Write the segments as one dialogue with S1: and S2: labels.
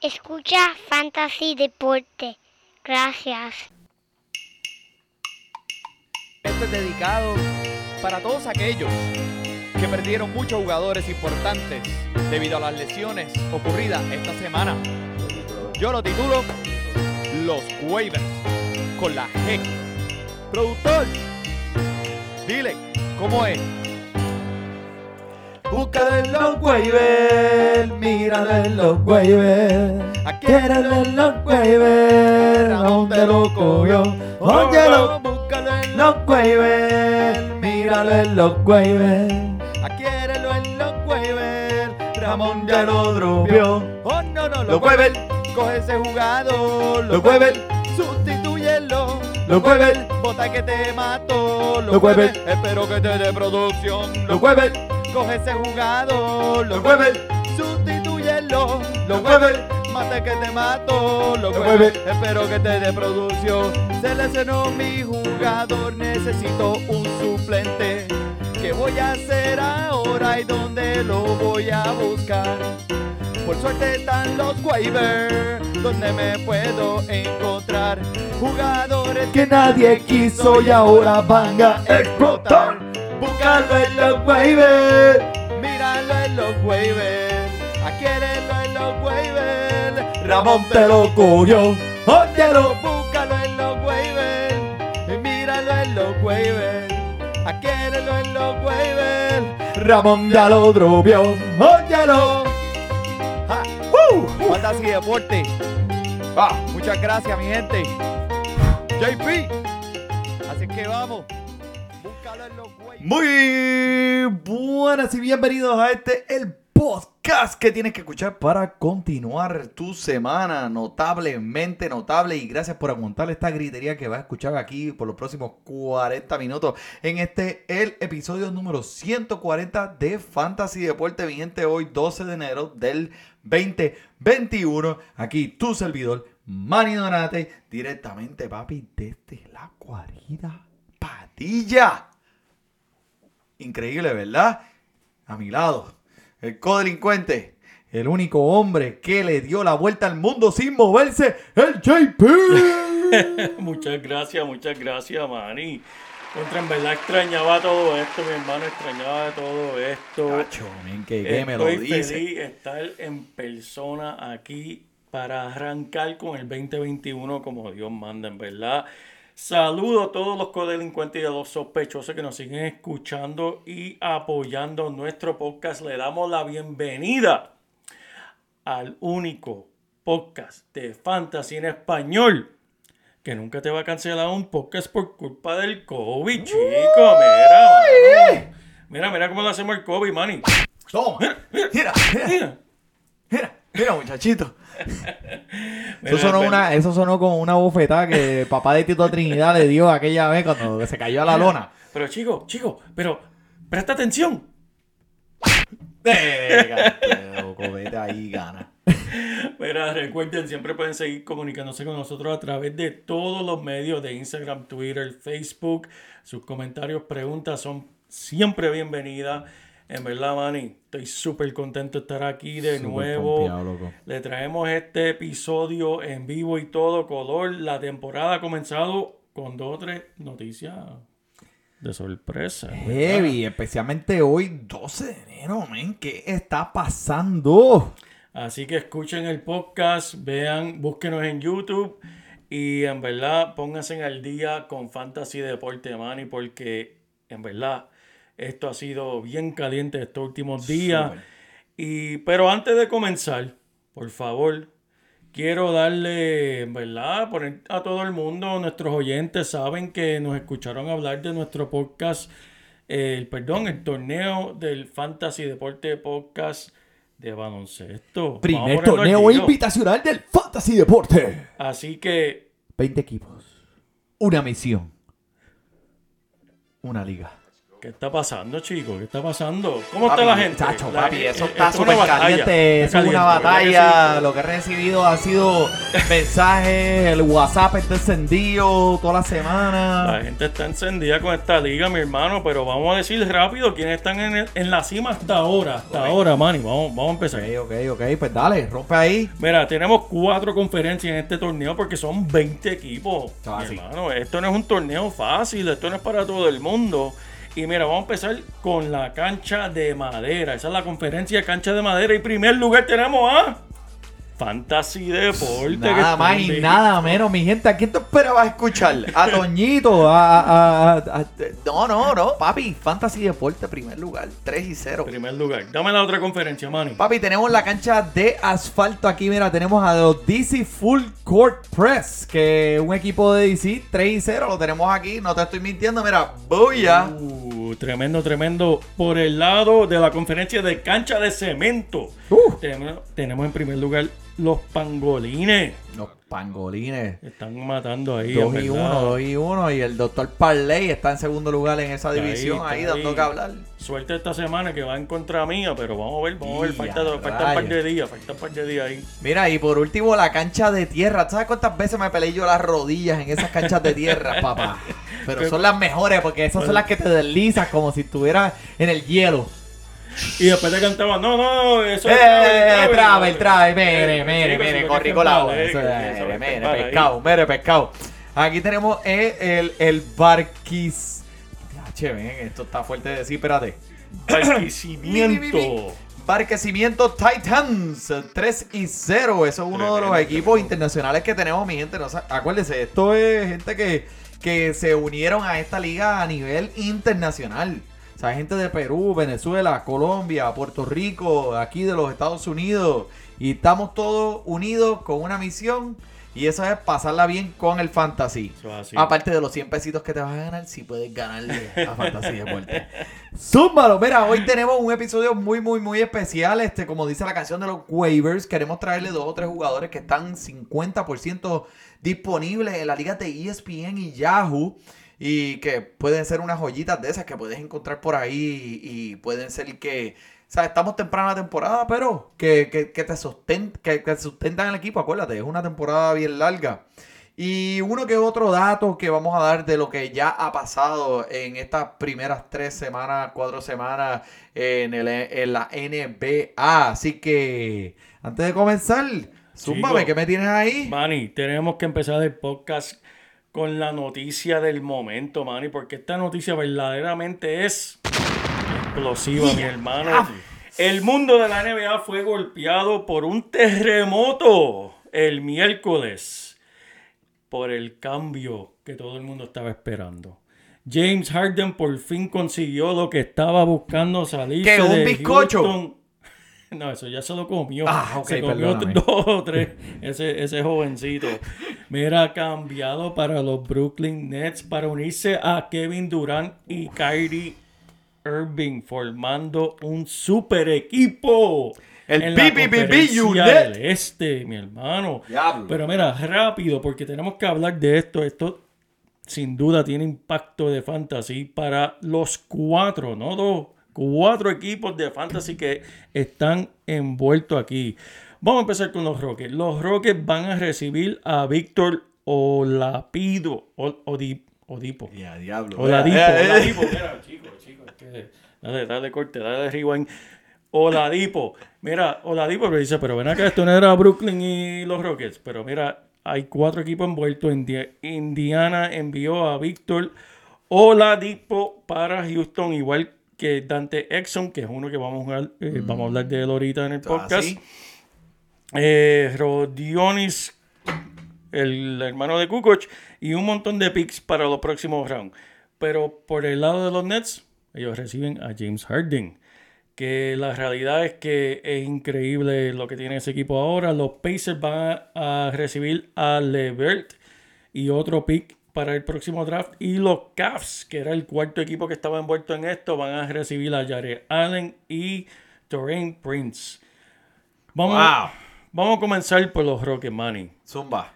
S1: Escucha Fantasy Deporte. Gracias.
S2: Este es dedicado para todos aquellos que perdieron muchos jugadores importantes debido a las lesiones ocurridas esta semana. Yo lo titulo Los Waivers con la G. Productor, dile cómo es.
S3: Búscalo en los waivers, míralo en los waivers. Quiérelo en los waivers, Ramón te lo cogió. Óyelo,
S2: búscalo en
S3: los waivers, míralo en los waivers.
S2: Adquiérelo en los.
S3: Ramón ya lo dropeó.
S2: Oh, no, no,
S3: Los waivers,
S2: Coge ese jugador.
S3: los waivers,
S2: Sustitúyelo.
S3: los waivers,
S2: Bota que te mató.
S3: Los waivers.
S2: Espero que te dé producción.
S3: los waivers,
S2: Coge ese jugador.
S3: los waivers,
S2: Sustitúyelo.
S3: los waivers.
S2: Mate que te Los waivers.
S3: waivers.
S2: Espero que te dé producción. Se lesionó mi jugador. Necesito un suplente. ¿Qué voy a hacer ahora y dónde lo voy a buscar? Por suerte están los waivers, donde me puedo encontrar jugadores
S3: Que nadie quiso y ahora van a explotar. Búscalo en los waivers.
S2: Míralo en los waivers, adquiérelo en los waivers.
S3: Ramón te lo cogió. Óyelo,
S2: búscalo en los waivers, míralo en los waivers, adquiérelo en los waivers.
S3: Ramón ya lo dropeó. Óyelo.
S2: Ja,
S3: ¡Uh!
S2: Fantasy Deporte,
S3: Ah,
S2: muchas gracias mi gente. JP, así que vamos,
S3: Muy buenas y bienvenidos a este el podcast que tienes que escuchar para continuar tu semana notablemente notable. Y gracias por aguantar esta gritería que vas a escuchar aquí por los próximos 40 minutos en este el episodio número 140 de Fantasy Deporte vigente hoy 12 de enero del 2021 aquí tu servidor Manny Donate directamente papi desde la guarida Patilla Increíble, ¿verdad? A mi lado, el codelincuente, el único hombre que le dio la vuelta al mundo sin moverse, el JP.
S4: muchas gracias, muchas gracias, Manny. Contra, en verdad extrañaba todo esto, mi hermano, extrañaba todo esto.
S3: Cacho, men, que, que me lo dice.
S4: feliz estar en persona aquí para arrancar con el 2021 como Dios manda, en verdad. Saludo a todos los codelincuentes y a los sospechosos que nos siguen escuchando y apoyando nuestro podcast. Le damos la bienvenida al único podcast de fantasy en español que nunca te va a cancelar un podcast por culpa del COVID, chico. Mira, mano. mira, mira cómo lo hacemos el COVID, manny.
S3: Toma, mira, mira,
S4: Mira.
S3: mira, mira, muchachito.
S4: Mira,
S3: Eso sonó, una, eso sonó como una bofetada que el papá de Tito Trinidad le dio aquella vez cuando se cayó a la lona.
S4: Pero chico, chico, pero presta atención.
S3: Venga, vete ahí, gana.
S4: Mira, recuerden, siempre pueden seguir comunicándose con nosotros a través de todos los medios de Instagram, Twitter, Facebook. Sus comentarios, preguntas son siempre bienvenidas. En verdad, Manny, estoy súper contento de estar aquí de nuevo.
S3: pompeado.
S4: Le traemos este episodio en vivo y todo color. La temporada ha comenzado con dos o tres noticias de sorpresa.
S3: Heavy, especialmente hoy, 12 de enero, men. ¿Qué está pasando?
S4: Así que escuchen el podcast, vean, búsquenos en YouTube y en verdad pónganse al día con Fantasy Deporte Money porque en verdad esto ha sido bien caliente estos últimos días. Y, pero antes de comenzar, por favor, quiero darle, verdad, a todo el mundo, nuestros oyentes saben que nos escucharon hablar de nuestro podcast, el perdón, el torneo del Fantasy Deporte Podcast de baloncesto.
S3: Primer torneo invitacional del Fantasy Deporte.
S4: Así que
S3: 20 equipos. Una misión. Una liga.
S4: ¿Qué ¿Qué está pasando, chicos? ¿Qué está pasando? ¿Cómo está la gente?
S3: Chacho,
S4: La-
S3: papi, eso
S4: eh,
S3: está súper
S4: batalla,
S3: caliente. Eso es una
S4: caliente, ¿verdad que
S3: batalla. Lo que he recibido ha sido mensajes, el WhatsApp está encendido toda la
S4: La
S3: semana.
S4: gente está encendida con esta liga, mi hermano, pero vamos a decir rápido quiénes están en, el- en la cima hasta ahora. Hasta ahora, Manny. Vamos, vamos a empezar.
S3: Ok, ok, ok. Pues dale, rompe ahí.
S4: Mira, tenemos cuatro conferencias en este torneo porque son 20 equipos. Mi hermano, esto no es un torneo fácil, esto no es para todo el mundo. Y mira, vamos a empezar con la cancha de madera. Esa es la conferencia cancha de madera. Y primer lugar tenemos a Fantasy Deporte.
S3: Nada más y nada menos, mi gente. ¿A quién tú esperabas escuchar? A Toñito, a, a- a- No, no, no, papi. Fantasy Deporte, primer lugar. 3 y 0.
S4: Primer lugar. Dame la otra conferencia, Manny.
S3: Papi, tenemos la cancha de asfalto aquí. Mira, tenemos a los DC Full Court Press, que es un equipo de DC 3 y 0. Lo tenemos aquí. No te estoy mintiendo. Mira, bulla.
S4: Uh, tremendo, tremendo. Por el lado de la conferencia de cancha de cemento.
S3: Uh.
S4: Tenemos, tenemos en primer lugar los pangolines.
S3: Los pangolines.
S4: Están matando ahí.
S3: 2
S4: en
S3: y
S4: verdad.
S3: 1, 2 y 1. Y el doctor Parley está en segundo lugar en esa división.
S4: ahí,
S3: dando
S4: ahí.
S3: que hablar.
S4: Suerte esta semana que va en contra mía, pero vamos a ver, vamos a ver. Falta, falta un par de días, falta un par de días ahí.
S3: Mira, y por último, la cancha de tierra. ¿Sabes cuántas veces me peleé yo las rodillas en esas canchas de tierra, papá? Pero son las mejores porque esas son las que te deslizas como si estuvieras en el hielo.
S4: Y después te cantaban, no, no, eso
S3: ¡Eh!
S4: es Eh, eh,
S3: Eso
S4: que
S3: es,
S4: eso es
S3: mire,
S4: mal ahí.
S3: pescado, mire, pescado. Aquí tenemos el, el, el barquis. Che, ven, esto está fuerte de decir, espérate.
S4: Barquicimiento.
S3: Barquecimiento Titans 3 y 0. Eso es uno de los equipos
S4: tremendo.
S3: internacionales que tenemos, mi gente. No, acuérdense, esto es gente que, que se unieron a esta liga a nivel internacional. O sea, gente de Perú, Venezuela, Colombia, Puerto Rico, aquí de los Estados Unidos. Y estamos todos unidos con una misión. Y eso es pasarla bien con el fantasy.
S4: Es.
S3: Aparte de los 100 pesitos que te vas a ganar, si puedes ganarle a Fantasy Deporte. Zúmbalo, mira, hoy tenemos un episodio muy, muy, muy especial. Este, como dice la canción de los waivers, queremos traerle dos o tres jugadores que están 50% disponibles en la liga de ESPN y Yahoo. Y que pueden ser unas joyitas de esas que puedes encontrar por ahí. Y pueden ser que. O sea, estamos temprano en la temporada, pero que, que, que te susten- que, que sustentan el equipo. Acuérdate, es una temporada bien larga. Y uno que otro dato que vamos a dar de lo que ya ha pasado en estas primeras tres semanas, cuatro semanas en, el, en la NBA. Así que, antes de comenzar, zúmbame,
S4: Chico.
S3: ¿qué me tienes ahí?
S4: Manny, tenemos que empezar el podcast con la noticia del momento, Manny, porque esta noticia verdaderamente es explosiva, mi hermano. El mundo de la NBA fue golpeado por un terremoto el miércoles por el cambio que todo el mundo estaba esperando. James Harden por fin consiguió lo que estaba buscando salir.
S3: ¿Qué, un bizcocho?
S4: No, eso ya se lo comió.
S3: Ah,
S4: se comió
S3: perdóname.
S4: dos o tres. Ese, ese jovencito. Mira, cambiado para los Brooklyn Nets para unirse a Kevin Durant y Kyrie Irving, formando un super equipo.
S3: El
S4: en la conferencia del Este, mi hermano.
S3: Diablo.
S4: Pero mira, rápido, porque tenemos que hablar de esto. Esto sin duda tiene impacto de fantasy para los cuatro, no dos, cuatro equipos de fantasy que están envueltos aquí. Vamos a empezar con los Rockets. Los Rockets van a recibir a Víctor Olapido. Ol- Odi- Odipo.
S3: Ya, diablo.
S4: Oladipo,
S3: Eh, eh,
S4: Oladipo. Mira, chicos, chicos. es que- Dale, dale corte, dale rewind. Oladipo. Mira, Oladipo pero dice, pero ven acá, esto no era Brooklyn y los Rockets. Pero mira, hay cuatro equipos envueltos. Indi- Indiana envió a Víctor Oladipo para Houston, igual que Dante Exxon, que es uno que vamos a, jugar, eh, vamos a hablar de él ahorita en el
S3: Ah,
S4: podcast.
S3: sí.
S4: Eh, Rodionis, el hermano de Kukoc, y un montón de picks para los próximos rounds. Pero por el lado de los Nets, ellos reciben a James Harden. Que la realidad es que es increíble lo que tiene ese equipo ahora. Los Pacers van a recibir a Levert y otro pick para el próximo draft. Y los Cavs, que era el cuarto equipo que estaba envuelto en esto, van a recibir a Jared Allen y Torrent Prince. Vamos,
S3: Wow.
S4: vamos a comenzar por los Rockets, Manny.
S3: Zumba.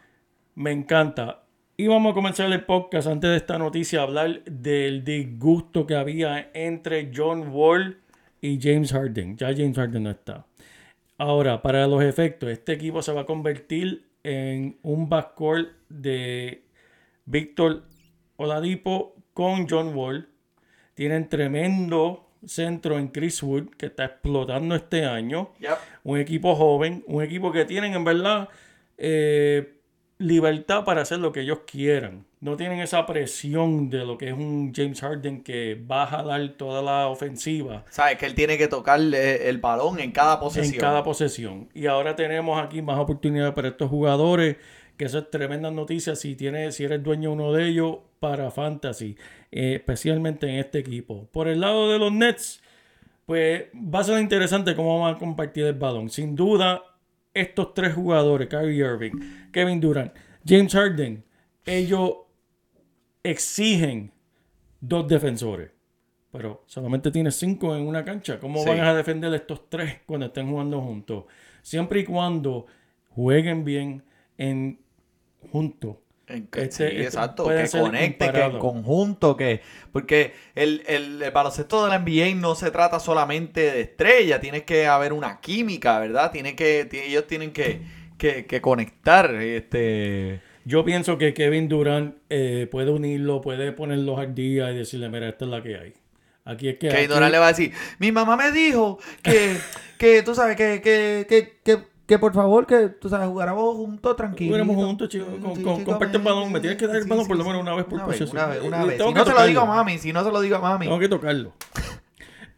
S4: Me encanta. Y vamos a comenzar el podcast antes de esta noticia a hablar del disgusto que había entre John Wall y James Harden. Ya James Harden no está. Ahora, para los efectos, este equipo se va a convertir en un backcourt de Víctor Oladipo con John Wall. Tienen tremendo centro en Chris Wood que está explotando este año.
S3: Yep.
S4: Un equipo joven, un equipo que tienen en verdad eh, libertad para hacer lo que ellos quieran. No tienen esa presión de lo que es un James Harden que va a jalar toda la ofensiva
S3: Sabes que él tiene que tocar eh, el balón en cada posesión.
S4: en cada posesión. Y ahora tenemos aquí más oportunidades para estos jugadores, que eso es tremenda noticia si, tienes, si eres dueño de uno de ellos para Fantasy, eh, especialmente en este equipo. Por el lado de los Nets, pues va a ser interesante cómo van a compartir el balón. Sin duda, estos tres jugadores, Kyrie Irving, Kevin Durant, James Harden, ellos exigen dos defensores. Pero solamente tienes cinco en una cancha. ¿Cómo
S3: Sí.
S4: van a defender estos tres cuando estén jugando juntos? Siempre y cuando jueguen bien en juntos. Este-
S3: sí,
S4: este
S3: exacto, que conecte, que en conjunto, que porque el, el, el baloncesto de la NBA no se trata solamente de estrella, tiene que haber una química, ¿verdad? Tiene que, ellos tienen que, que, que conectar, este,
S4: Yo pienso que Kevin Durant eh, puede unirlo, puede ponerlos al día y decirle, mira, esta es la que hay. Aquí es que... aquí-
S3: Durant le va a decir, mi mamá me dijo que, que tú sabes, que, que, que, que, por favor, que tú sabes, jugáramos juntos tranquilos.
S4: Juguemos juntos, chicos. Con- con- comparte el balón. Me tienes que dar el balón por lo menos una vez por
S3: una vez, una vez, una vez. Si no se lo digo a mami, si no se lo digo a mami.
S4: Tengo que tocarlo.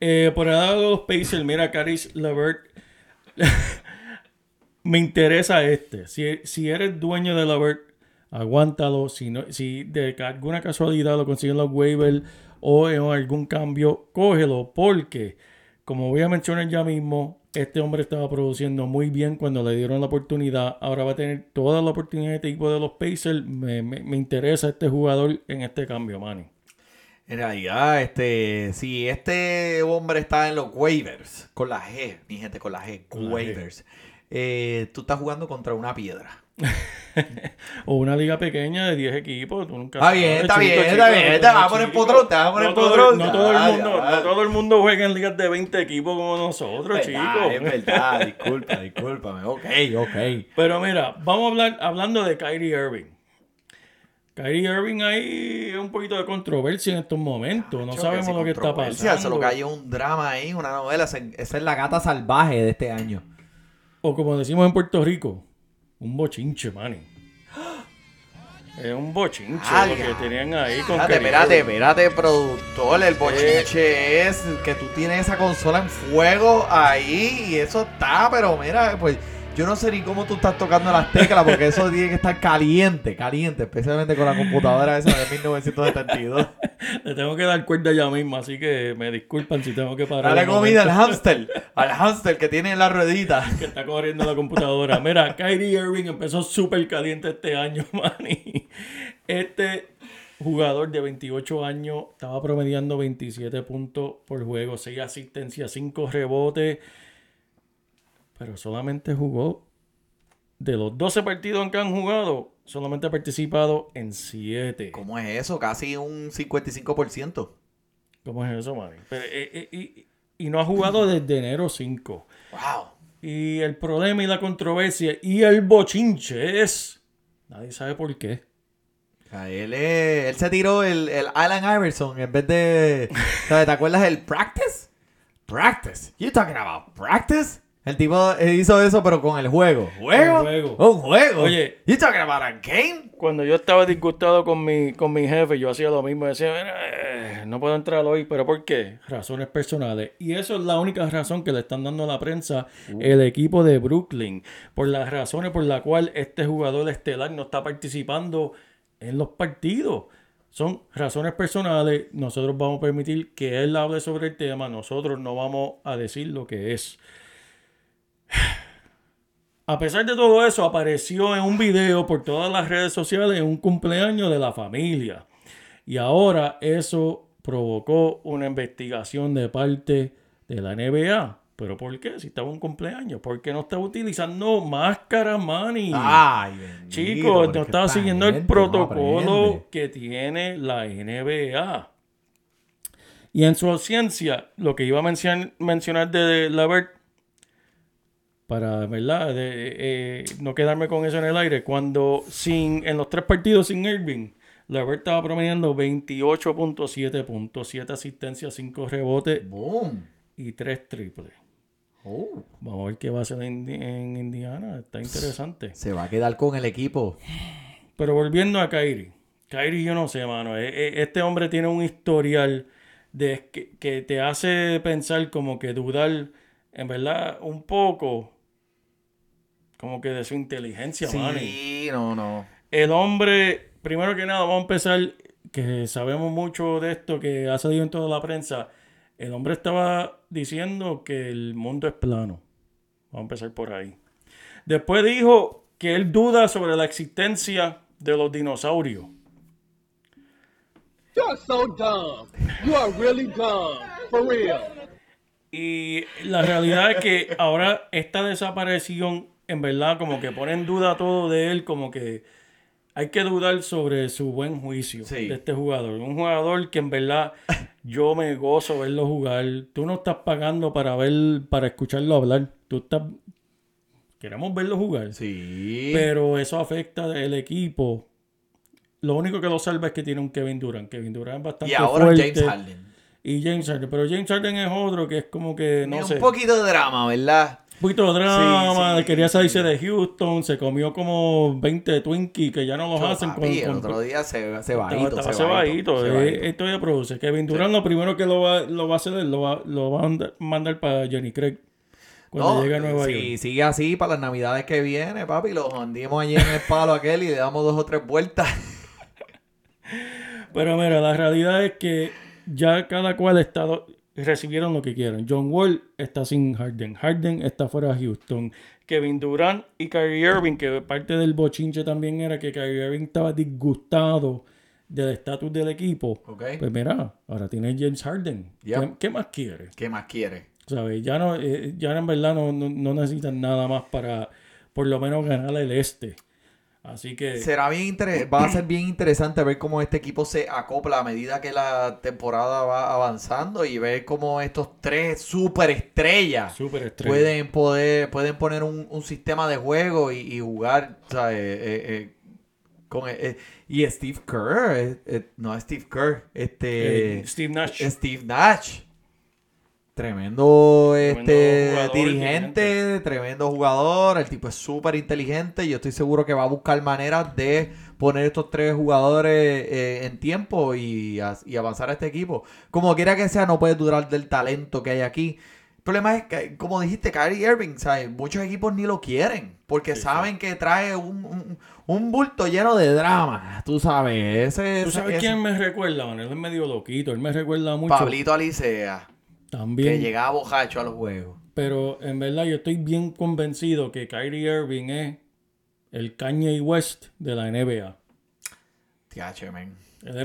S4: Eh, por el lado de los Pacers, mira, Caris Levert. Me interesa este. Si, si eres dueño de Levert, aguántalo. Si, no, si de alguna casualidad lo consiguen los waivers o en algún cambio, cógelo. Porque, como voy a mencionar ya mismo, este hombre estaba produciendo muy bien cuando le dieron la oportunidad. Ahora va a tener toda la oportunidad de este equipo de los Pacers. Me, me- me interesa este jugador en este cambio, Manny.
S3: En realidad, este, si este hombre está en los waivers, con la G, mi gente, con la G,
S4: Con la G.
S3: waivers, eh, tú estás jugando contra una piedra.
S4: O una liga pequeña de 10 equipos. Tú nunca
S3: Está
S4: sabes,
S3: bien, está bien, está bien,
S4: chico,
S3: te vas a poner potrón, te vas a poner
S4: no todo,
S3: potrón.
S4: no todo el mundo, no todo el mundo juega en ligas de 20 equipos como nosotros,
S3: Verdad,
S4: chicos.
S3: Es verdad, disculpa, discúlpame. Ok, ok.
S4: Pero mira, vamos a hablar hablando de Kyrie Irving. Kyrie Irving hay un poquito de controversia en estos momentos. No sabemos lo que está pasando.
S3: Solo que hay un drama ahí, una novela. se- Esa es la gata salvaje de este año.
S4: O como decimos en Puerto Rico, un bochinche, manny. Es un bochinche
S3: Ah,
S4: lo que tenían ahí con
S3: Espérate, espérate, espérate, productor. El bochinche es que tú tienes esa consola en fuego ahí y eso está, pero mira, pues yo no sé ni cómo tú estás tocando las teclas porque eso tiene que estar caliente, caliente, especialmente con la computadora esa de 1972.
S4: Le tengo que dar cuerda ya mismo, así que me disculpan si tengo que parar.
S3: Dale comida al hámster, al hámster que tiene en la ruedita.
S4: Que está corriendo la computadora. Mira, Kyrie Irving empezó súper caliente este año, man. Este jugador de 28 años estaba promediando 27 puntos por juego, 6 asistencias, 5 rebotes. Pero solamente jugó. De los 12 partidos en que han jugado, solamente ha participado en 7.
S3: ¿Cómo es eso? Casi un 55%.
S4: ¿Cómo es eso, man? Pero, eh, eh, y, y no ha jugado desde enero 5.
S3: Wow.
S4: Y el problema y la controversia y el bochinche es. Nadie sabe por qué.
S3: Él, él se tiró el, el Allen Iverson en vez de. ¿Te acuerdas del practice? Practice. You talking about practice? El tipo eh, hizo eso, pero con el juego. ¿Juego?
S4: Un juego.
S3: Un juego.
S4: Oye.
S3: Talking about a game?
S4: Cuando yo estaba disgustado con mi, con mi jefe, yo hacía lo mismo. Decía, "Mira, eh, no puedo entrar hoy. ¿Pero por qué? Razones personales. Y eso es la única razón que le están dando a la prensa el equipo de Brooklyn. Por las razones por las cuales este jugador estelar no está participando en los partidos. Son razones personales. Nosotros vamos a permitir que él hable sobre el tema. Nosotros no vamos a decir lo que es. A pesar de todo eso, apareció en un video por todas las redes sociales en un cumpleaños de la familia. Y ahora eso provocó una investigación de parte de la NBA. ¿Pero por qué? Si estaba un cumpleaños. ¿Por qué no estaba utilizando máscara?
S3: Ay, bendito,
S4: Chicos, no estaba
S3: esta
S4: siguiendo el
S3: no
S4: protocolo que tiene la NBA. Y en su ausencia, lo que iba a mencion- mencionar de Lavert, para ¿verdad? De, eh, no quedarme con eso en el aire, cuando sin, en los tres partidos sin Irving, Lavert estaba promediando 28.7 puntos, 7 asistencias, 5 rebotes
S3: Boom.
S4: y 3 triples.
S3: Oh,
S4: Vamos a ver qué va a hacer en, en Indiana, está interesante.
S3: se va a quedar con el equipo.
S4: Pero volviendo a Kyrie. Kyrie, yo no sé, mano. e- e- Este hombre tiene un historial de que, que te hace pensar como que dudar, en verdad, un poco como que de su inteligencia, mano.
S3: Sí, no, no.
S4: El hombre, primero que nada, vamos a empezar, que sabemos mucho de esto, que ha salido en toda la prensa. El hombre estaba diciendo que el mundo es plano. Vamos a empezar por ahí. Después dijo que él duda sobre la existencia de los dinosaurios.
S5: You're so dumb. You are really dumb. For real.
S4: Y la realidad es que ahora esta desaparición, en verdad, como que pone en duda todo de él, como que hay que dudar sobre su buen juicio
S3: Sí.
S4: de este jugador. Un jugador que en verdad yo me gozo verlo jugar. Tú no estás pagando para ver, para escucharlo hablar. Tú estás... Queremos verlo jugar.
S3: Sí.
S4: Pero eso afecta el equipo. Lo único que lo salva es que tiene un Kevin Durant. Kevin Durant es bastante
S3: y ahora
S4: fuerte.
S3: James Harden.
S4: Y James Harden. Pero James Harden es otro que es como que, no
S3: Tiene
S4: sé,
S3: un poquito de drama, ¿verdad?
S4: Un poquito de drama.
S3: Sí, sí,
S4: quería salirse
S3: sí.
S4: de Houston. Se comió como 20 Twinkies que ya no los hacen con...
S3: Papi, el
S4: con-
S3: otro día se, se bajito, se
S4: cebadito,
S3: bajito,
S4: eh,
S3: se.
S4: Esto ya produce. Kevin Durant lo primero que lo va, lo va a hacer lo va, lo va a mandar- para Johnny Craig cuando
S3: No,
S4: llegue a Nueva
S3: si
S4: York.
S3: sigue así para las navidades que viene, papi, lo hundimos allí en el palo aquel y le damos dos o tres vueltas.
S4: Pero mira, la realidad es que ya cada cual está recibieron lo que quieren. John Wall está sin Harden. Harden está fuera de Houston. Kevin Durant y Kyrie Irving, que parte del bochinche también era que Kyrie Irving estaba disgustado del estatus del equipo.
S3: Ok.
S4: Pues mira, ahora tiene James Harden.
S3: Yep.
S4: ¿Qué, qué más quiere?
S3: ¿Qué más quiere?
S4: ¿Sabes? Ya no, eh, ya en verdad no, no, no necesitan nada más para por lo menos ganar el este. Así que
S3: Será bien inter- va a ser bien interesante ver cómo este equipo se acopla a medida que la temporada va avanzando y ver cómo estos tres superestrellas
S4: súper estrella.
S3: pueden poder pueden poner un, un sistema de juego y, y jugar ¿sabes? Eh, eh, con eh, y Steve Kerr eh, eh, no Steve Kerr este
S4: Eh, Steve Nash.
S3: Steve Nash tremendo, este
S4: jugador,
S3: dirigente tremendo jugador el tipo es súper inteligente y yo estoy seguro que va a buscar maneras de poner estos tres jugadores eh, en tiempo y, avanzar a este equipo como quiera que sea no puede durar del talento que hay aquí el problema es que, como dijiste, Kyrie Irving, ¿sabes? Muchos equipos ni lo quieren porque saben que trae un, un- un bulto lleno de drama. Tú sabes, ese
S4: ¿Tú sabes
S3: ese-
S4: quién me recuerda, man? Él es medio loquito. Él me recuerda mucho.
S3: Pablito Alicea, que llegaba bojacho a los juegos.
S4: Pero en verdad yo estoy bien convencido que Kyrie Irving es el Kanye West de la NBA.
S3: Tiache, men.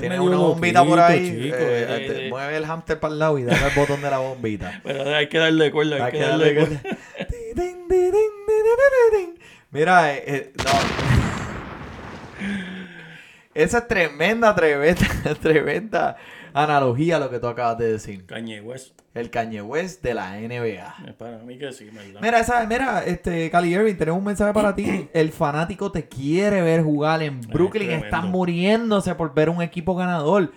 S3: Tiene una bombita por ahí.
S4: chico,
S3: eh, te-
S4: de-
S3: mueve el hámster para el lado y dale el botón de la bombita.
S4: Pero hay que darle cuerda, hay,
S3: Hay
S4: que, darle, cuerda.
S3: Mira, eh, eh, no. Esa es tremenda, tremenda, tremenda analogía lo que tú acabas de decir.
S4: Kanye West.
S3: El Kanye West de la NBA.
S4: Para mí que sí, ¿verdad?
S3: Mira, esa, mira, este, Cali Irving, tenemos un mensaje para ti. El fanático te quiere ver jugar en Brooklyn.
S4: tremendo.
S3: Están muriéndose por ver un equipo ganador.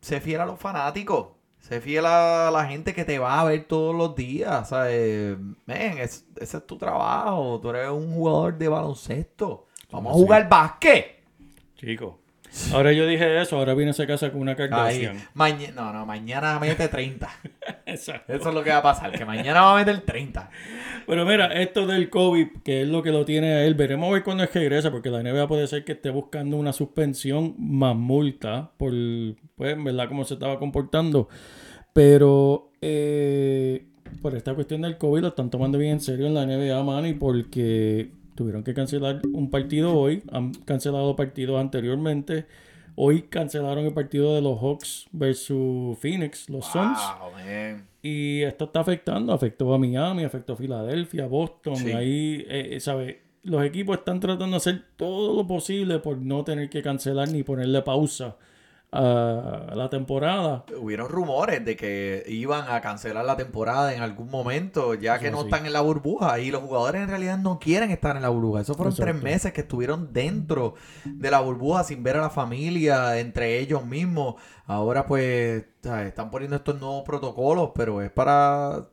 S3: Sé fiel a los fanáticos. Sé fiel a la gente que te va a ver todos los días. ¿sabes? Men, es- ese es tu trabajo. Tú eres un jugador de baloncesto. Vamos a
S4: Sí.
S3: jugar básquet.
S4: Chico. Ahora yo dije eso, ahora viene a casa con una. Kardashian.
S3: Maña- no, no, mañana mete 30.
S4: Exacto.
S3: Eso es lo que va a pasar. Que mañana va a meter 30.
S4: Pero mira, esto del COVID, que es lo que lo tiene a él, veremos a ver cuándo es que regresa, porque la NBA puede ser que esté buscando una suspensión más multa por, pues, en verdad, cómo se estaba comportando. Pero eh, por esta cuestión del COVID lo están tomando bien en serio en la NBA, Manny, porque tuvieron que cancelar un partido hoy, han cancelado partidos anteriormente Hoy cancelaron el partido de los Hawks versus Phoenix, los Suns.
S3: Man.
S4: Y esto está afectando, afectó a Miami, afectó a Filadelfia, Boston.
S3: Sí.
S4: Ahí, eh, ¿sabes? Los equipos están tratando de hacer todo lo posible por no tener que cancelar ni ponerle pausa a la temporada.
S3: Hubieron rumores de que iban a cancelar la temporada en algún momento, ya que
S4: Eso
S3: no
S4: sí.
S3: están en la burbuja. Y los jugadores en realidad no quieren estar en la burbuja. Esos fueron tres meses que estuvieron dentro de la burbuja sin ver a la familia, entre ellos mismos. Ahora pues ¿sabes? están poniendo estos nuevos protocolos, pero es para...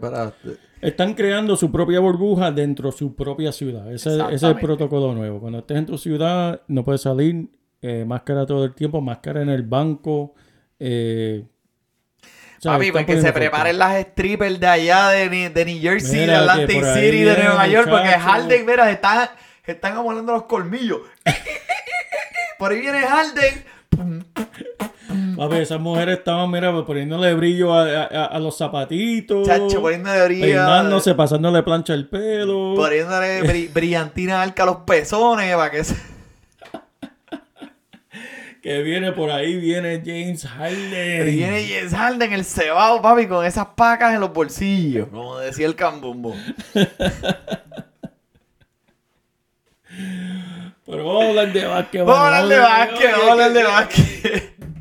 S3: para
S4: Están creando su propia burbuja dentro de su propia ciudad. Ese, ese es el protocolo nuevo. Cuando estés en tu ciudad, no puedes salir. Eh, máscara todo el tiempo, máscara en el banco. Eh.
S3: Papi, pues que se preparen las strippers de allá de, de New Jersey,
S4: Mira,
S3: de Atlantic City, de Nueva York, porque. Harden, mira, se están, se están amolando los colmillos. Por ahí viene Harden.
S4: Papi, esas mujeres estaban, mira, poniéndole brillo a, a- a los zapatitos.
S3: Chacho, poniéndole.
S4: Peinándose, pasándole plancha el pelo.
S3: Poniéndole bri- brillantina alca a los pezones para que se...
S4: Que viene por ahí, viene James Harden.
S3: Viene James Harden, el cebado, papi, con esas pacas en los bolsillos, como decía el cambumbo.
S4: Pero vamos a hablar de básquet.
S3: Vamos a hablar de básquet, vamos a hablar de básquet.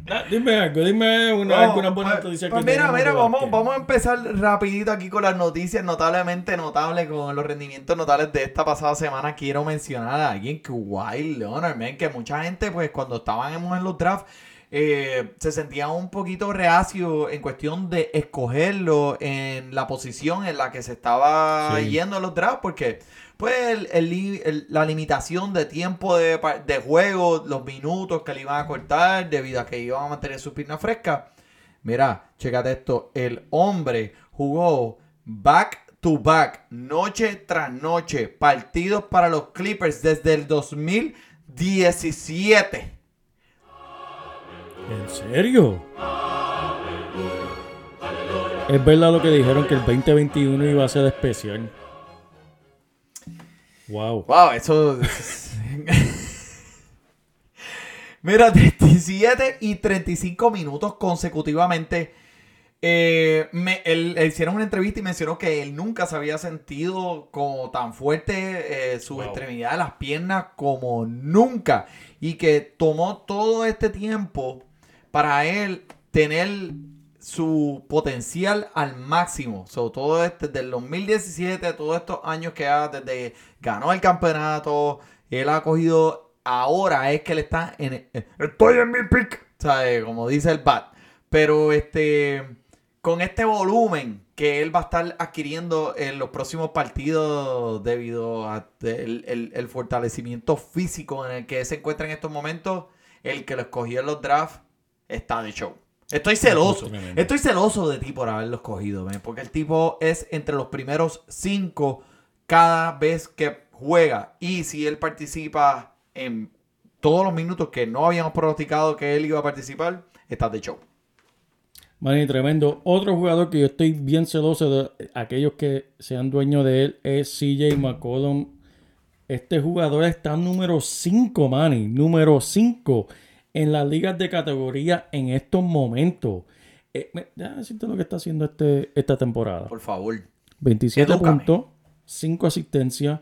S4: Ah, Dime algo, dime una,
S3: No,
S4: alguna buena
S3: pues-
S4: noticia
S3: pues
S4: que
S3: mira, mira, vamos, vamos a empezar rapidito aquí con las noticias notablemente notables, con los rendimientos notables de esta pasada semana. Quiero mencionar a alguien que Wild Leonard, man, que mucha gente, pues, cuando estábamos en los drafts, eh, se sentía un poquito reacio en cuestión de escogerlo en la posición en la que se estaba
S4: Sí.
S3: yendo en los drafts, porque pues el- la limitación de tiempo de, de juego, los minutos que le iban a cortar debido a que iban a mantener sus piernas frescas. Mira, chécate esto. El hombre jugó back to back, noche tras noche, partidos para los Clippers desde el 2017.
S4: ¿En serio? Es verdad lo que dijeron que el 2021 iba a ser especial. Wow.
S3: Wow, eso. Mira, 37 y 35 minutos consecutivamente. Eh, me- él, le hicieron una entrevista y mencionó que él nunca se había sentido como tan fuerte eh, su
S4: Wow.
S3: extremidad de las piernas como nunca. Y que tomó todo este tiempo para él tener su potencial al máximo. So, todo desde el 2017, todos estos años que ha, desde ganó el campeonato, él ha cogido, ahora es que él está en, en- estoy en mi pick. Como dice el bat. Pero este, con este volumen que él va a estar adquiriendo en los próximos partidos debido a el, el- el fortalecimiento físico en el que se encuentra en estos momentos, el que lo escogió en los drafts está de show. Estoy celoso. Estoy celoso de ti por haberlo escogido, man, porque el tipo es entre los primeros cinco cada vez que juega. Y si él participa en todos los minutos que no habíamos pronosticado que él iba a participar, está de show.
S4: Manny, tremendo. Otro jugador que yo estoy bien celoso de aquellos que sean dueños de él es CJ McCollum. Este jugador está número 5, Manny. Número 5 en las ligas de categoría en estos momentos. Eh, me- déjame decirte lo que está haciendo este, esta temporada.
S3: Por favor.
S4: 27
S3: Edúcame.
S4: puntos, 5 asistencias,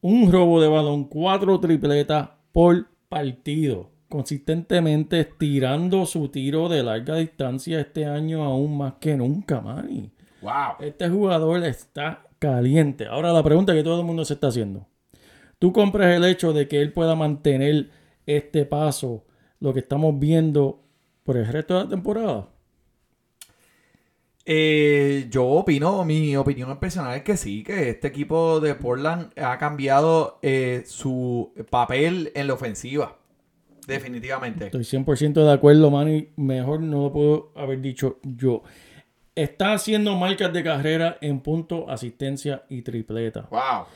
S4: un robo de balón, 4 tripletas por partido. Consistentemente estirando su tiro de larga distancia este año aún más que nunca, Manny.
S3: Wow.
S4: Este jugador está caliente. Ahora la pregunta que todo el mundo se está haciendo. ¿Tú compras el hecho de que él pueda mantener este paso, lo que estamos viendo por el resto de la temporada?
S3: Eh, yo opino, mi opinión personal es que sí, que este equipo de Portland ha cambiado eh, su papel en la ofensiva. Definitivamente.
S4: Estoy 100% de acuerdo, Manny. Mejor no lo puedo haber dicho yo. Está haciendo marcas de carrera en punto, asistencia y tripleta.
S3: Wow.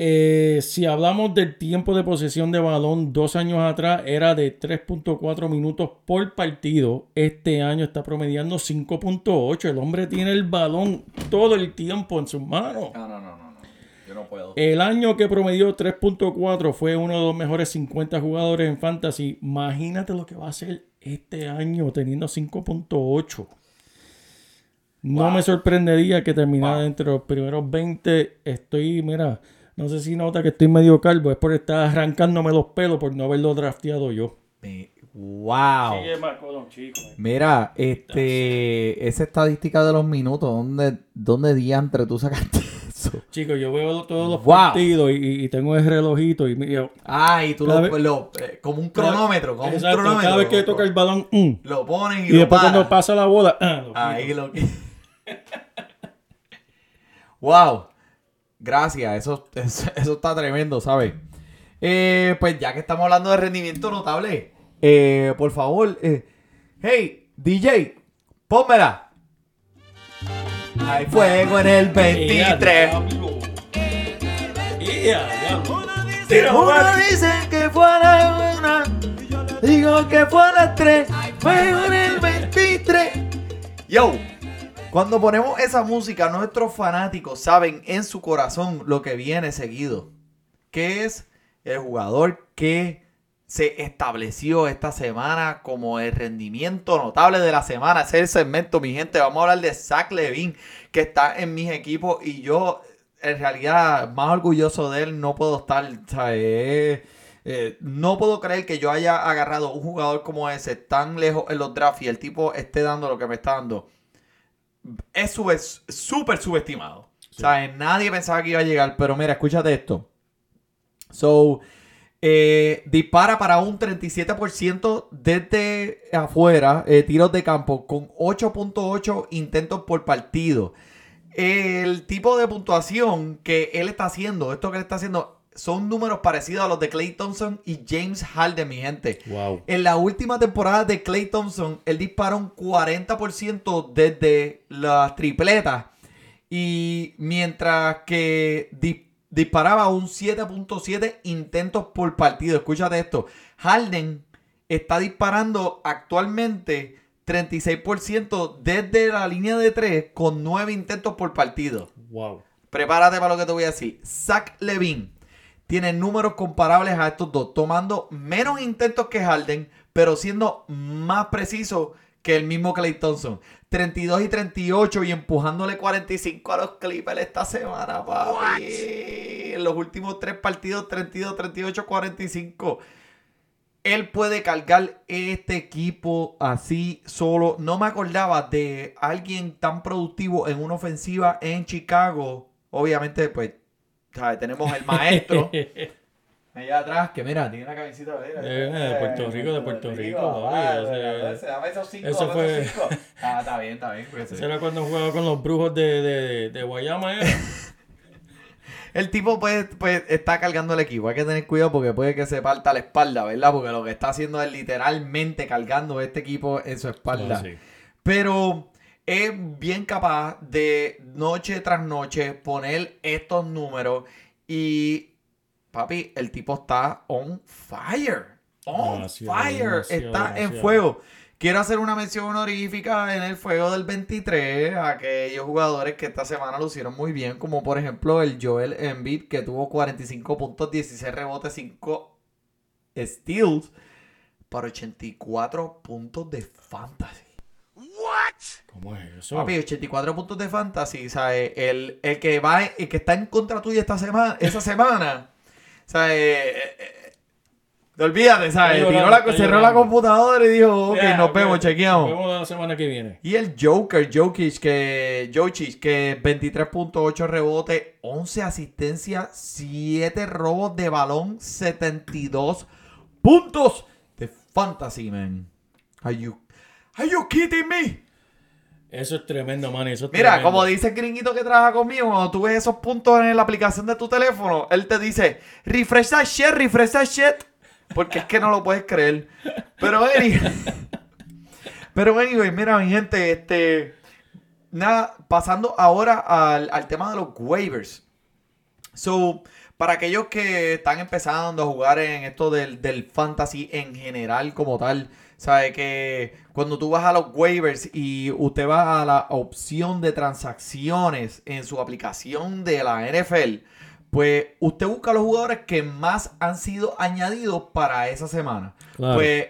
S4: Eh, si hablamos del tiempo de posesión de balón, dos años atrás era de 3.4 minutos por partido. Este año está promediando 5.8. El hombre tiene el balón todo el tiempo en sus manos.
S3: No, no, no, no. Yo no puedo.
S4: El año que promedió 3.4 fue uno de los mejores 50 jugadores en fantasy. Imagínate lo que va a hacer este año teniendo 5.8. No
S3: Wow.
S4: me sorprendería que terminara
S3: Wow.
S4: entre los primeros 20. Estoy, mira, no sé si nota que estoy medio calvo. Es por estar arrancándome los pelos por no haberlo drafteado yo.
S3: Me- Wow.
S4: Chico.
S3: Mira, este, esa estadística de los minutos, ¿dónde, dónde diantre tú sacaste eso?
S4: Chicos, yo veo todos los
S3: Wow.
S4: partidos y, y tengo el relojito y mira,
S3: Ah, y tú lo,
S4: vez-
S3: lo- eh, como un cronómetro, como
S4: Exacto,
S3: un cronómetro.
S4: cada vez que
S3: lo-
S4: toca el balón, mm.
S3: Lo ponen y,
S4: y
S3: lo
S4: después cuando pasa la bola, ah, lo
S3: Ahí
S4: quito.
S3: lo wow. Gracias. Eso, eso, eso está tremendo, ¿sabes? Eh, pues ya que estamos hablando de rendimiento notable, eh, por favor, eh, hey, DJ, pónmela. Hay fuego en el 23. Uno dice que fue a la una, digo que fue a las tres, fuego en el 23. Yo, cuando ponemos esa música, nuestros fanáticos saben en su corazón lo que viene seguido. Que es el jugador que se estableció esta semana como el rendimiento notable de la semana. Es el segmento, mi gente. Vamos a hablar de Zach Levine, que está en mis equipos y yo, en realidad, más orgulloso de él no puedo estar. Eh, eh, no puedo creer que yo haya agarrado un jugador como ese tan lejos en los drafts y el tipo esté dando lo que me está dando es súper subestimado. ¿Sabes? Nadie pensaba que iba a llegar, pero mira, escúchate esto. So, eh, dispara para un 37% desde afuera, eh, tiros de campo, con 8.8 intentos por partido. El tipo de puntuación que él está haciendo, esto que él está haciendo, son números parecidos a los de Clay Thompson y James Harden, mi gente.
S4: Wow.
S3: En la última temporada de Clay Thompson, él disparó un 40% desde las tripletas. Y mientras que di- disparaba un 7.7 intentos por partido. Escúchate esto. Harden está disparando actualmente 36% desde la línea de 3 con 9 intentos por partido.
S4: Wow.
S3: Prepárate para lo que te voy a decir. Zach Levine tiene números comparables a estos dos, tomando menos intentos que Harden, pero siendo más preciso que el mismo Clay Thompson. 32 y 38 y empujándole 45 a los Clippers esta semana, papi. En los últimos tres partidos, 32, 38, 45. Él puede cargar este equipo así solo. No me acordaba de alguien tan productivo en una ofensiva en Chicago. Obviamente, pues, ¿sabes? tenemos el maestro allá atrás que mira, tiene una camiseta mira,
S4: Eh, de Puerto Rico, de Puerto Rico,
S3: dame esos cinco,
S4: eso fue-
S3: cinco. Ah, está bien, está bien.
S4: Ese era cuando jugaba con los brujos de, de, de Guayama. ¿era?
S3: El tipo pues, pues está cargando el equipo. Hay que tener cuidado porque puede que se parta la espalda, ¿verdad? Porque lo que está haciendo es literalmente cargando este equipo en su espalda.
S4: Ah, sí.
S3: Pero es bien capaz de noche tras noche poner estos números y papi, el tipo está on fire. On fire. está en fuego. Quiero hacer una mención honorífica en el fuego del 23 a aquellos jugadores que esta semana lucieron muy bien, como por ejemplo el Joel Embiid que tuvo 45 puntos, 16 rebotes, 5 steals para 84 puntos de fantasy.
S4: ¿Cómo es eso?
S3: Papi, 84 puntos de fantasy, ¿sabes? El, el que va, el que está en contra tuya esta semana, esa semana, ¿sabes? Eh, eh, olvídate, ¿sabes? Tiró la, cerró la computadora y dijo, ok, nos
S4: ok,
S3: vemos, chequeamos.
S4: Nos vemos la semana que viene.
S3: Y el Joker, Jokic, que, Jokic, que 23.8 rebotes, 11 asistencias, 7 robos de balón, 72 puntos de fantasy, man. Are you, are you kidding me?
S4: Eso es tremendo, man. Eso es
S3: Mira,
S4: tremendo.
S3: como dice el gringuito que trabaja conmigo, cuando tú ves esos puntos en la aplicación de tu teléfono, él te dice, refresh that shit, refresh that shit. Porque es que no lo puedes creer. Pero anyway, pero anyway, mira mi gente, este, nada, pasando ahora al, al tema de los waivers. So, para aquellos que están empezando a jugar en esto del, del fantasy en general como tal, sabe que cuando tú vas a los waivers y usted va a la opción de transacciones en su aplicación de la NFL, pues usted busca los jugadores que más han sido añadidos para esa semana.
S4: Claro.
S3: Pues,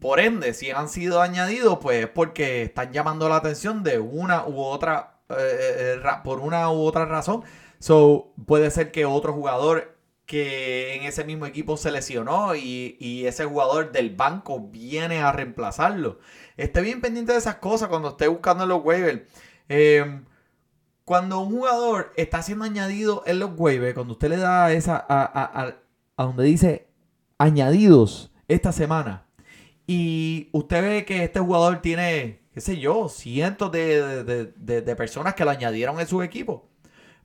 S3: por ende, si han sido añadidos, pues es porque están llamando la atención de una u otra, eh, eh, ra- por una u otra razón. So, puede ser que otro jugador que en ese mismo equipo se lesionó y, y ese jugador del banco viene a reemplazarlo. Esté bien pendiente de esas cosas cuando esté buscando los waivers. Eh, cuando un jugador está siendo añadido en los waivers, cuando usted le da esa a, a- a- donde dice añadidos esta semana y usted ve que este jugador tiene, qué sé yo, cientos de- de- de personas que lo añadieron en su equipo,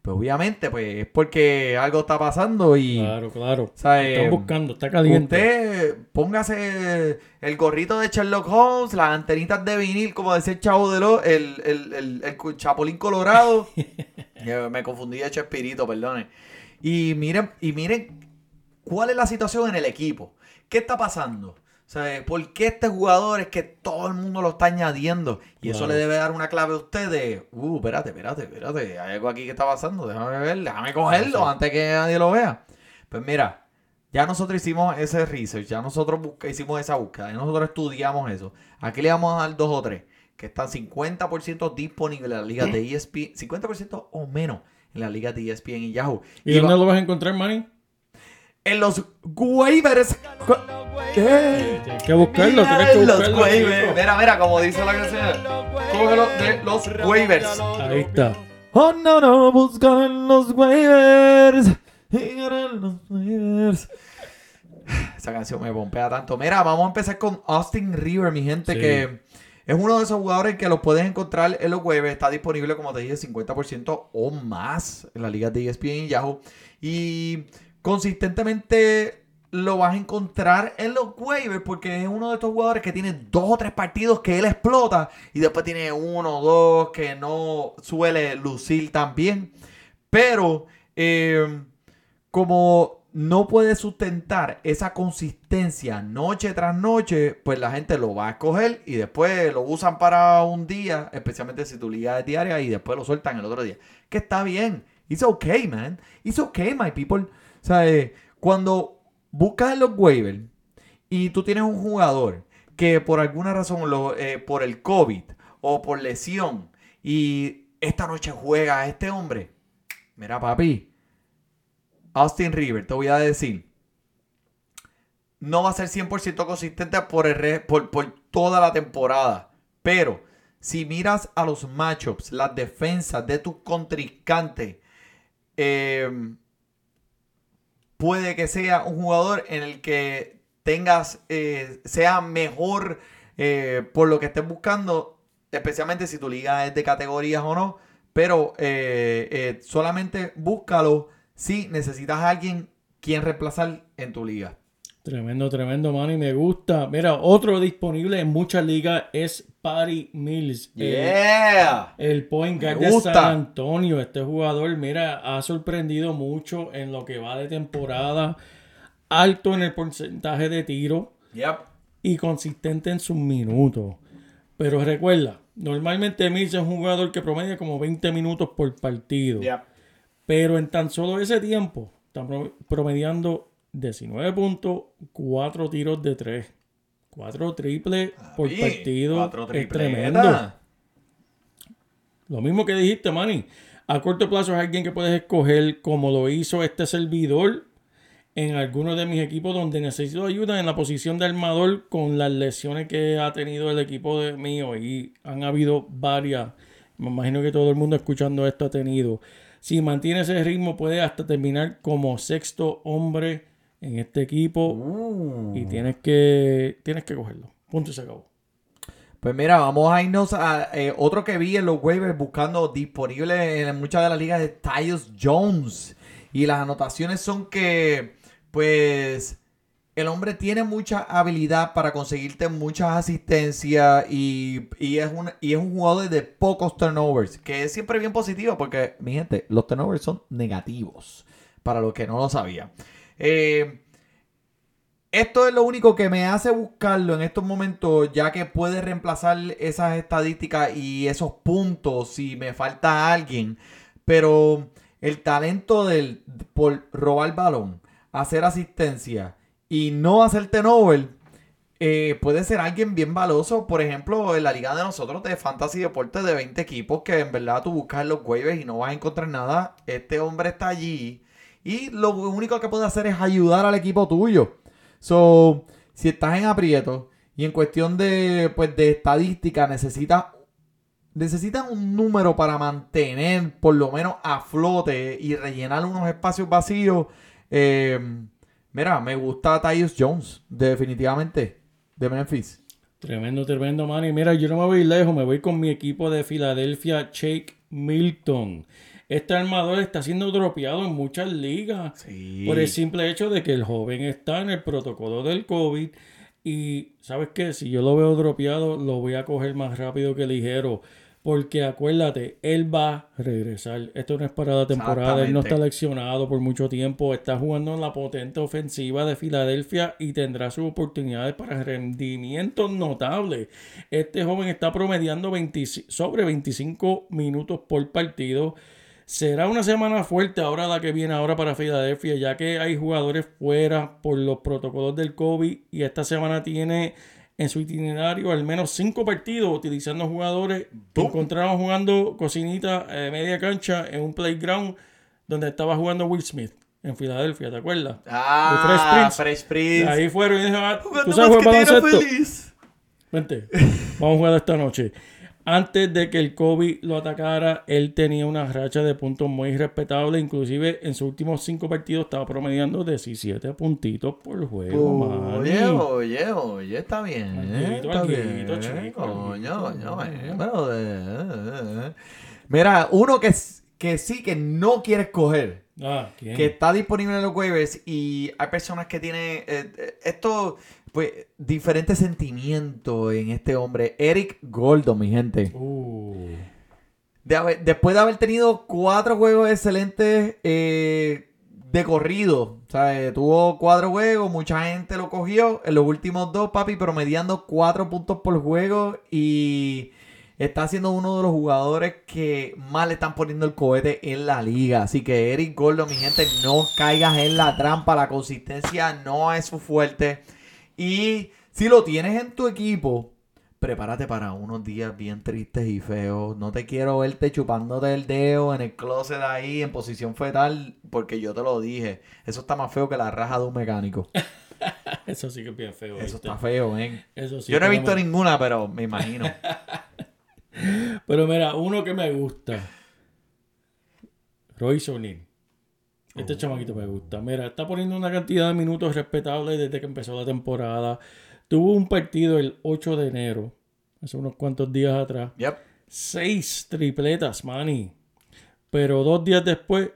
S3: pues obviamente pues es porque algo está pasando y...
S4: Claro, claro. Están
S3: eh,
S4: buscando, está caliente.
S3: Usted póngase el gorrito de Sherlock Holmes, las antenitas de vinil, como decía el chavo de lo, el, el, el- chapulín colorado. Me confundí de Chespirito, perdone. Y miren, y miren cuál es la situación en el equipo. ¿Qué está pasando? O sea, ¿por qué este jugador es que todo el mundo lo está añadiendo? Y eso le debe dar una clave a usted de, uh, espérate, espérate, espérate, hay algo aquí que está pasando, déjame ver, déjame cogerlo
S4: Sí.
S3: antes que nadie lo vea. Pues mira, ya nosotros hicimos ese research, ya nosotros busca- hicimos esa búsqueda, ya nosotros estudiamos eso. Aquí le vamos a dar dos o tres, que están 50% disponibles en las ligas de E ESPN, 50% o menos en las ligas de ESPN y Yahoo.
S4: ¿Y
S3: va-
S4: dónde lo vas a encontrar, Manny?
S3: En los waivers. ¿Qué?
S4: Tienes que buscarlo, tienes que
S3: en los waivers. Mira, mira, como dice la canción. Cógelo de los waivers.
S4: Ahí está.
S3: Oh, no, no, busca en los waivers. En los waivers. Esa canción me pompea tanto. Mira, vamos a empezar con Austin River, mi gente,
S4: Sí.
S3: que es uno de esos jugadores que los puedes encontrar en los waivers. Está disponible, como te dije, 50% o más en la liga de ESPN y Yahoo. Y consistentemente lo vas a encontrar en los waivers porque es uno de estos jugadores que tiene dos o tres partidos que él explota y después tiene uno o dos que no suele lucir tan bien. Pero eh, como no puede sustentar esa consistencia noche tras noche, pues la gente lo va a escoger y después lo usan para un día, especialmente si tu liga es diaria y después lo sueltan el otro día. Que está bien. It's okay, man. It's okay, my people. Sea, eh, cuando buscas los waivers y tú tienes un jugador que por alguna razón, lo, eh, por el COVID o por lesión, y esta noche juega a este hombre, mira papi, Austin River, te voy a decir, no va a ser 100% consistente por, el por, por toda la temporada, pero si miras a los matchups, las defensas de tus contrincantes, eh, puede que sea un jugador en el que tengas, eh, sea mejor eh, por lo que estés buscando, especialmente si tu liga es de categorías o no, pero eh, solamente búscalo si necesitas a alguien quien reemplazar en tu liga.
S4: Tremendo, tremendo, Manny. Me gusta. Mira, otro disponible en muchas ligas es Patty Mills. El-
S3: Yeah.
S4: El point guard de. San Antonio, este jugador, mira, ha sorprendido mucho en lo que va de temporada, alto en el porcentaje de tiro
S3: Yep.
S4: y consistente en sus minutos. Pero recuerda, normalmente Mills es un jugador que promedia como 20 minutos por partido.
S3: Yep.
S4: Pero en tan solo ese tiempo, están pro- promediando 19 puntos, 4 tiros de 3. 4 triples por partido. Es tremendo. Lo mismo que dijiste, Manny. A corto plazo es alguien que puedes escoger como lo hizo este servidor en algunos de mis equipos donde necesito ayuda en la posición de armador con las lesiones que ha tenido el equipo de mío y han habido varias. Me imagino que todo el mundo escuchando esto ha tenido. Si mantiene ese ritmo puede hasta terminar como sexto hombre en este equipo y tienes que tienes que cogerlo. Punto y se acabó.
S3: Pues mira, vamos a irnos a eh, otro que vi en los waivers buscando disponible en muchas de las ligas de Tyus Jones. Y las anotaciones son que, pues, el hombre tiene mucha habilidad para conseguirte muchas asistencias y, y es, un, y es un jugador de pocos turnovers, que es siempre bien positivo porque, mi gente, los turnovers son negativos, para los que no lo sabían. Eh, esto es lo único que me hace buscarlo en estos momentos, ya que puede reemplazar esas estadísticas y esos puntos si me falta alguien. Pero el talento del, por robar balón, hacer asistencia y no hacer turnover, eh, puede ser alguien bien valioso. Por ejemplo, en la liga de nosotros de Fantasy Deportes de 20 equipos, que en verdad tú buscas los waivers y no vas a encontrar nada. Este hombre está allí. Y lo único que puede hacer es ayudar al equipo tuyo. So, si estás en aprieto y en cuestión de, pues, de estadística necesitas un número para mantener por lo menos a flote y rellenar unos espacios vacíos. eh, mira, me gusta Tyus Jones, definitivamente, de Memphis.
S4: Tremendo, tremendo, man. Mira, yo no me voy lejos, me voy con mi equipo de Filadelfia, Shake Milton. Este armador está siendo dropeado en muchas ligas
S3: Sí.
S4: por el simple hecho de que el joven está en el protocolo del COVID. Y, ¿sabes qué? Si yo lo veo dropeado, lo voy a coger más rápido que ligero. Porque acuérdate, él va a regresar. Esto no es para la temporada. Él no está leccionado por mucho tiempo. Está jugando en la potente ofensiva de Filadelfia y tendrá sus oportunidades para rendimientos notables. Este joven está promediando 25 sobre 25 minutos por partido. Será una semana fuerte ahora la que viene ahora para Filadelfia, ya que hay jugadores fuera por los protocolos del COVID y esta semana tiene en su itinerario al menos cinco partidos utilizando jugadores que encontraron jugando cocinita de media cancha en un playground donde estaba jugando Will Smith en Filadelfia, ¿te acuerdas?
S3: Ah,
S4: De Fresh Prince.
S3: Fresh Prince.
S4: Ahí fueron y dije, ah, ¿tú sabes jugar baloncesto?
S3: feliz.
S4: Vente, vamos a jugar esta noche. Antes de que el COVID lo atacara, él tenía una racha de puntos muy respetable. Inclusive en sus últimos cinco partidos estaba promediando 17 puntitos por juego.
S3: Oye,
S4: mani.
S3: oye, oye, está bien.
S4: Alguito,
S3: está
S4: alguito,
S3: bien.
S4: chico,
S3: Coño,
S4: alguito.
S3: coño, eh, pero, eh, eh. Mira, uno que, que sí que no quiere escoger.
S4: Ah, ¿quién?
S3: que está disponible en los waivers y hay personas que tienen eh, eh, esto, pues, diferentes sentimientos en este hombre. Eric Goldo, mi gente.
S4: Uh,
S3: De haber- después de haber tenido cuatro juegos excelentes eh, de corrido, sea, eh, tuvo cuatro juegos, mucha gente lo cogió. En los últimos dos, papi, promediando cuatro puntos por juego y está siendo uno de los jugadores que más le están poniendo el cohete en la liga. Así que Eric Gordo, mi gente, no caigas en la trampa. La consistencia no es su fuerte. Y si lo tienes en tu equipo, prepárate para unos días bien tristes y feos. No te quiero verte chupándote el dedo en el closet ahí en posición fetal, porque yo te lo dije. Eso está más feo que la raja de un mecánico.
S4: eso sí que es bien feo.
S3: Eso
S4: ¿viste?
S3: está feo, ¿eh?
S4: Eso sí
S3: Yo no he visto
S4: me-
S3: ninguna, pero me imagino.
S4: Pero mira, uno que me gusta. Royce O'Neal. Este chamaquito me gusta. Mira, está poniendo una cantidad de minutos respetable desde que empezó la temporada. Tuvo un partido el 8 de enero, hace unos cuantos días atrás.
S3: Yep.
S4: Seis tripletas, manny. Pero dos días después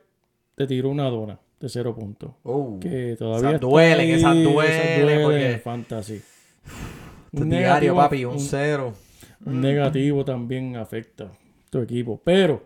S4: te tiró una dona de cero puntos.
S3: Oh.
S4: Que todavía
S3: Esas duelen,
S4: ahí,
S3: esas duelen,
S4: duelen
S3: porque-
S4: fantasy.
S3: Este
S4: Un
S3: diario, papi, un
S4: un-
S3: cero.
S4: un negativo también afecta a tu equipo. Pero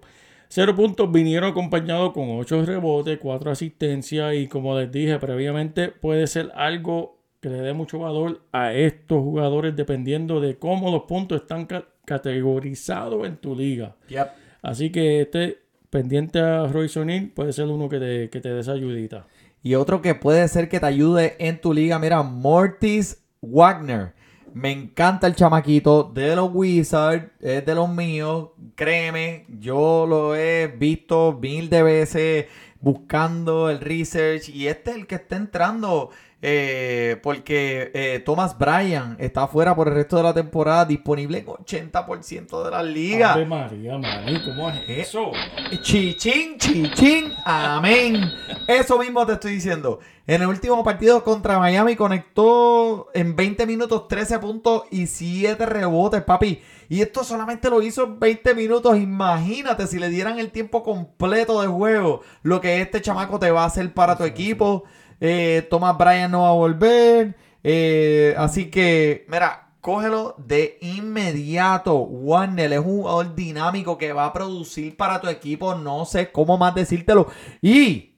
S4: cero puntos vinieron acompañados con ocho rebotes, cuatro asistencias y como les dije previamente puede ser algo que le dé mucho valor a estos jugadores dependiendo de cómo los puntos están ca- categorizados en tu liga.
S3: Yep.
S4: Así que este pendiente a Royce O'Neal puede ser uno que te, que te dé esa ayudita.
S3: Y otro que puede ser que te ayude en tu liga, mira, Mortis Wagner. Me encanta el chamaquito de los Wizards, es de los míos. Créeme, yo lo he visto mil de veces buscando el research y este es el que está entrando eh, porque eh, Thomas Bryan está fuera por el resto de la temporada, disponible en 80% de las ligas.
S4: Ave María, maní, ¿cómo es
S3: Eh.
S4: eso?
S3: Chichín, chichín, amén. Eso mismo te estoy diciendo. En el último partido contra Miami conectó en 20 minutos 13 puntos y 7 rebotes, papi. Y esto solamente lo hizo en 20 minutos. Imagínate si le dieran el tiempo completo de juego. Lo que este chamaco te va a hacer para tu equipo. Eh, Thomas Bryan no va a volver. Eh, así que, mira, cógelo de inmediato. Warner es un jugador dinámico que va a producir para tu equipo. No sé cómo más decírtelo. Y,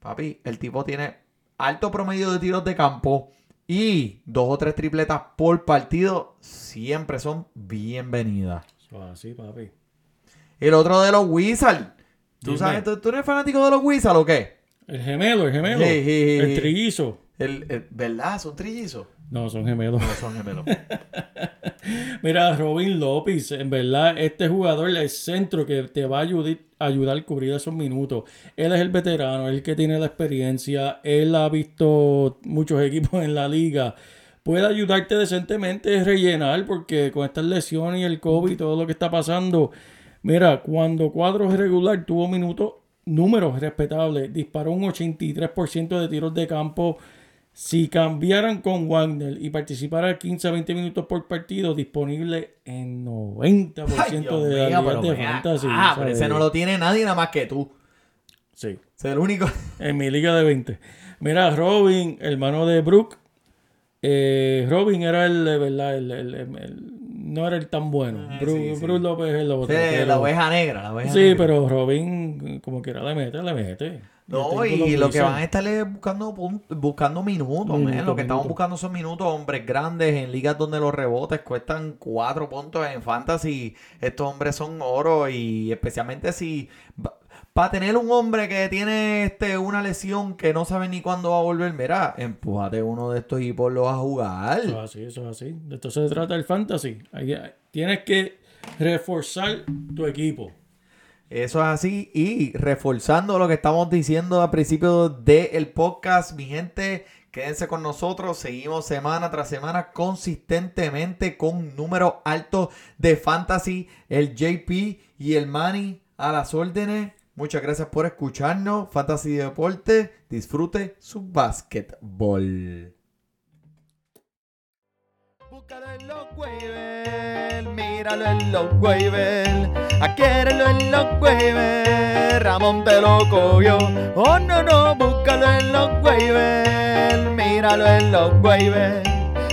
S3: papi, el tipo tiene alto promedio de tiros de campo. Y dos o tres tripletas por partido siempre son bienvenidas.
S4: Así, papi.
S3: El otro de los Wizards, ¿Tú sabes, tú, tú eres fanático de los Wizards o qué?
S4: El gemelo, el gemelo. El trillizo.
S3: El, el- ¿Verdad? ¿Son trillizos?
S4: No, son gemelos.
S3: No son gemelos.
S4: Mira, Robin López, en verdad, este jugador es el centro que te va a ayudar, ayudar a cubrir esos minutos. Él es el veterano, el que tiene la experiencia, él ha visto muchos equipos en la liga. Puede ayudarte decentemente a rellenar, porque con estas lesiones y el COVID y todo lo que está pasando, mira, cuando cuadro regular tuvo minutos, números respetables, disparó un 83% de tiros de campo. Si cambiaran con Wagner y participara 15 a 20 minutos por partido, disponible en 90%
S3: Ay,
S4: de la
S3: pero
S4: de fantasy.
S3: acá, pero ese no lo tiene nadie nada más que tú.
S4: Sí,
S3: es el único.
S4: en mi liga de 20. Mira, Robin, hermano de Brook. eh, Robin era el, verdad, el- el- el- no era el tan bueno.
S3: Sí, sí.
S4: Brook López es el otro.
S3: Sí,
S4: pero-
S3: la oveja negra, la oveja
S4: Sí,
S3: negra.
S4: pero Robin, como quiera, le mete, le mete.
S3: No, y lo que van a estarle buscando, pun- buscando minutos, man. Lo que estamos buscando son minutos, hombres grandes, en ligas donde los rebotes cuestan cuatro puntos en fantasy. Estos hombres son oro y especialmente si... Para tener un hombre que tiene este una lesión que no sabe ni cuándo va a volver, mira, empújate uno de estos y ponlo a jugar.
S4: Eso es así, eso es así. De esto se trata el fantasy. Tienes que reforzar tu equipo.
S3: Eso es así. Y reforzando lo que estamos diciendo al principio del podcast, mi gente, quédense con nosotros. Seguimos semana tras semana consistentemente con números altos de fantasy. El JP y el Manny a las órdenes. Muchas gracias por escucharnos. Fantasy Deporte. Disfrute su básquetbol.
S2: Búscalo en los waivers, míralo en los waivers, adquiérelo en los waivers, Ramón te lo cogió. Oh no, no, búscalo en los waivers, míralo en los waivers,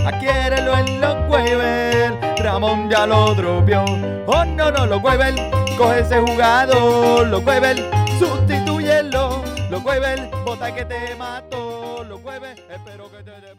S2: adquiérelo en los waivers, Ramón ya lo dropeó. Oh no, no, los waivers, coge ese jugador, los waivers, sustitúyelo, los waivers, bota que te mató, los waivers, espero que te.